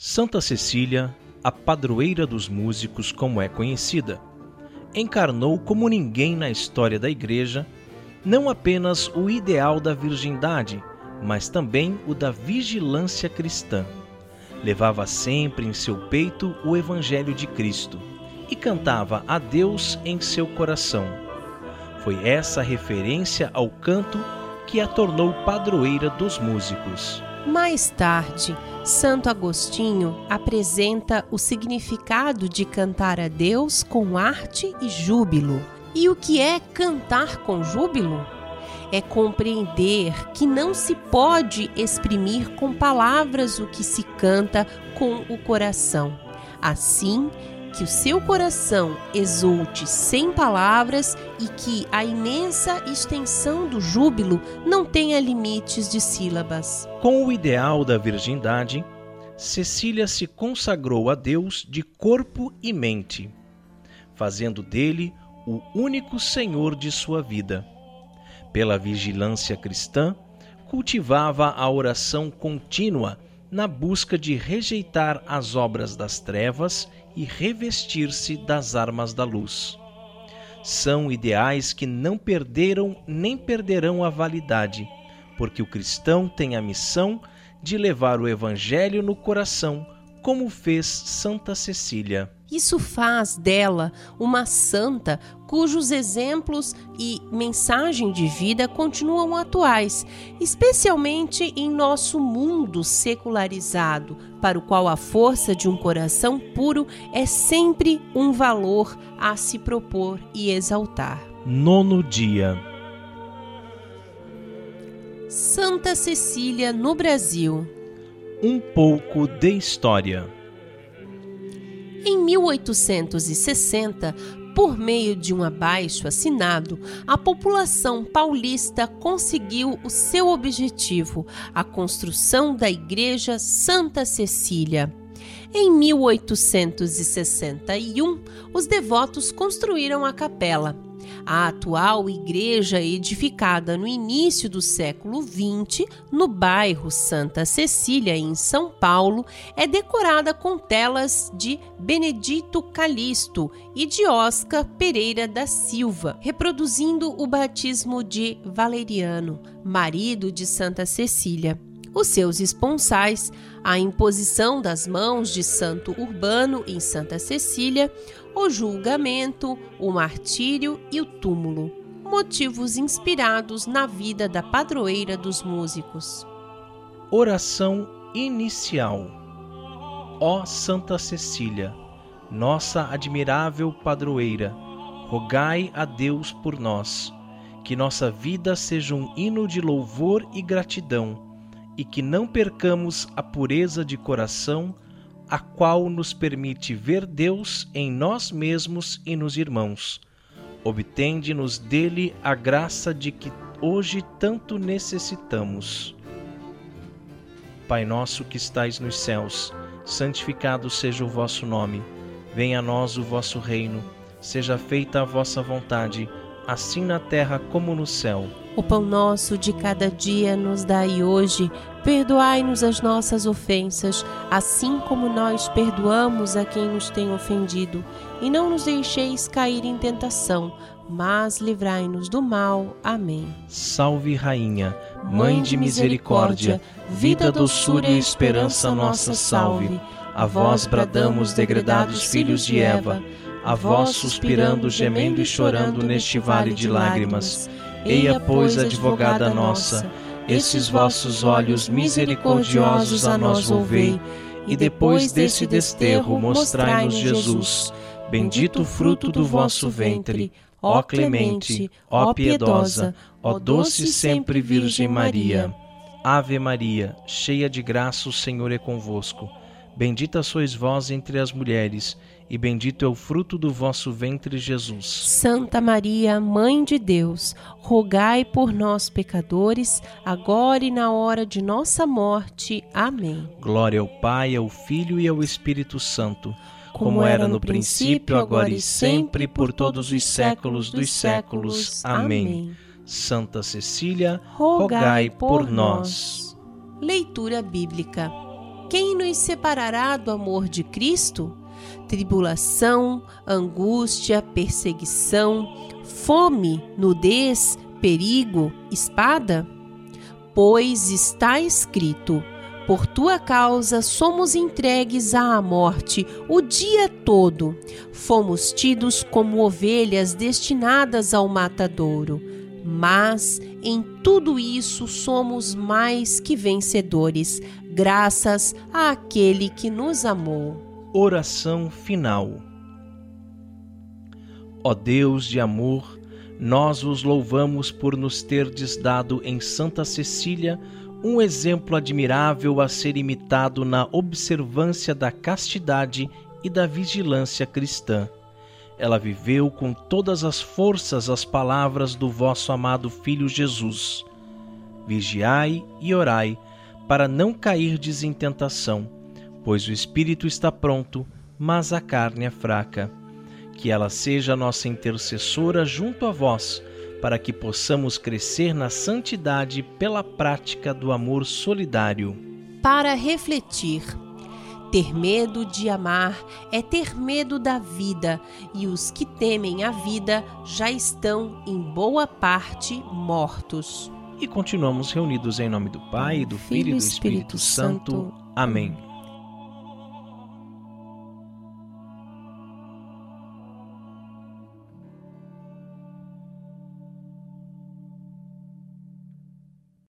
Santa Cecília, a padroeira dos músicos, como é conhecida, encarnou como ninguém na história da Igreja não apenas o ideal da virgindade, mas também o da vigilância cristã. Levava sempre em seu peito o Evangelho de Cristo e cantava a Deus em seu coração. Foi essa referência ao canto que a tornou padroeira dos músicos. Mais tarde, Santo Agostinho apresenta o significado de cantar a Deus com arte e júbilo. E o que é cantar com júbilo? É compreender que não se pode exprimir com palavras o que se canta com o coração. Assim, que o seu coração exulte sem palavras e que a imensa extensão do júbilo não tenha limites de sílabas. Com o ideal da virgindade, Cecília se consagrou a Deus de corpo e mente, fazendo dele o único Senhor de sua vida. Pela vigilância cristã, cultivava a oração contínua na busca de rejeitar as obras das trevas e revestir-se das armas da luz. São ideais que não perderam nem perderão a validade, porque o cristão tem a missão de levar o Evangelho no coração, como fez Santa Cecília. Isso faz dela uma santa cujos exemplos e mensagem de vida continuam atuais, especialmente em nosso mundo secularizado, para o qual a força de um coração puro é sempre um valor a se propor e exaltar. Nono dia. Santa Cecília no Brasil. Um pouco de história. Em 1860, por meio de um abaixo assinado, a população paulista conseguiu o seu objetivo, a construção da Igreja Santa Cecília. Em 1861, os devotos construíram a capela. A atual igreja, edificada no início do século XX, no bairro Santa Cecília, em São Paulo, é decorada com telas de Benedito Calixto e de Oscar Pereira da Silva, reproduzindo o batismo de Valeriano, marido de Santa Cecília os seus esponsais, a imposição das mãos de Santo Urbano em Santa Cecília, o julgamento, o martírio e o túmulo, motivos inspirados na vida da padroeira dos músicos. Oração inicial. Ó Santa Cecília, nossa admirável padroeira, rogai a Deus por nós, que nossa vida seja um hino de louvor e gratidão e que não percamos a pureza de coração, a qual nos permite ver Deus em nós mesmos e nos irmãos. Obtende-nos dele a graça de que hoje tanto necessitamos. Pai nosso que estais nos céus, santificado seja o vosso nome. Venha a nós o vosso reino. Seja feita a vossa vontade, assim na terra como no céu. O pão nosso de cada dia nos dai hoje. Perdoai-nos as nossas ofensas, assim como nós perdoamos a quem nos tem ofendido. E não nos deixeis cair em tentação, mas livrai-nos do mal. Amém. Salve, Rainha, Mãe de misericórdia, vida, doçura e esperança nossa, salve. A vós bradamos, degredados filhos de Eva, a vós suspirando, gemendo e chorando neste vale de lágrimas. Eia, pois, advogada nossa, esses vossos olhos misericordiosos a nós volvei, e depois desse desterro mostrai-nos Jesus. Bendito o fruto do vosso ventre, ó clemente, ó piedosa, ó doce sempre Virgem Maria. Ave Maria, cheia de graça, o Senhor é convosco. Bendita sois vós entre as mulheres, e bendito é o fruto do vosso ventre, Jesus. Santa Maria, Mãe de Deus, rogai por nós, pecadores, agora e na hora de nossa morte. Amém. Glória ao Pai, ao Filho e ao Espírito Santo, como, como era no princípio, agora e sempre, por todos os séculos dos séculos. Amém. Santa Cecília, rogai por nós. Leitura bíblica. Quem nos separará do amor de Cristo? Tribulação, angústia, perseguição, fome, nudez, perigo, espada? Pois está escrito: por tua causa somos entregues à morte o dia todo. Fomos tidos como ovelhas destinadas ao matadouro. Mas em tudo isso somos mais que vencedores, graças àquele que nos amou. Oração final. Ó Deus de amor, nós os louvamos por nos terdes dado em Santa Cecília um exemplo admirável a ser imitado na observância da castidade e da vigilância cristã. Ela viveu com todas as forças as palavras do vosso amado Filho Jesus. Vigiai e orai, para não cairdes em tentação, pois o espírito está pronto, mas a carne é fraca. Que ela seja nossa intercessora junto a vós para que possamos crescer na santidade pela prática do amor solidário. Para refletir. Ter medo de amar é ter medo da vida, e os que temem a vida já estão, em boa parte, mortos. E continuamos reunidos em nome do Pai, do Filho e do Espírito, Espírito Santo. Santo. Amém.